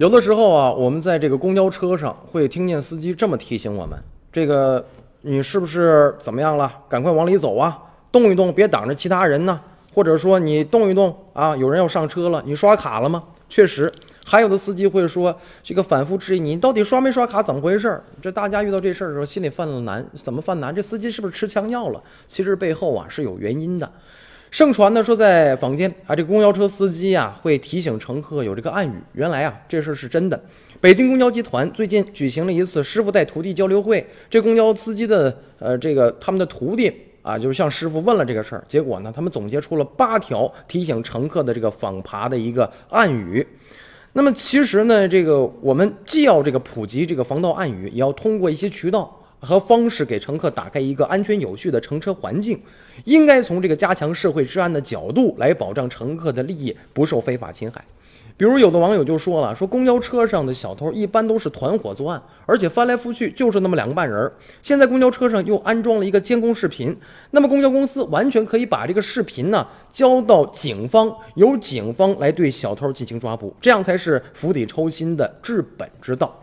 有的时候啊，我们在这个公交车上会听见司机这么提醒我们：这个你是不是怎么样了？赶快往里走啊，动一动，别挡着其他人呢。或者说你动一动啊，有人要上车了，你刷卡了吗？确实，还有的司机会说这个反复质疑你到底刷没刷卡，怎么回事？这大家遇到这事儿的时候，心里犯了难，怎么犯难？这司机是不是吃枪药了？其实背后啊是有原因的。盛传呢说，在坊间啊，这公交车司机啊会提醒乘客有这个暗语。原来啊，这事儿是真的。北京公交集团最近举行了一次师傅带徒弟交流会，这公交司机的呃这个他们的徒弟啊，就是向师傅问了这个事儿。结果呢，他们总结出了八条提醒乘客的这个访爬的一个暗语。那么其实呢，这个我们既要这个普及这个防盗暗语，也要通过一些渠道。和方式给乘客打开一个安全有序的乘车环境，应该从这个加强社会治安的角度来保障乘客的利益不受非法侵害。比如有的网友就说了，说公交车上的小偷一般都是团伙作案，而且翻来覆去就是那么两个半人。现在公交车上又安装了一个监控视频，那么公交公司完全可以把这个视频呢交到警方，由警方来对小偷进行抓捕，这样才是釜底抽薪的治本之道。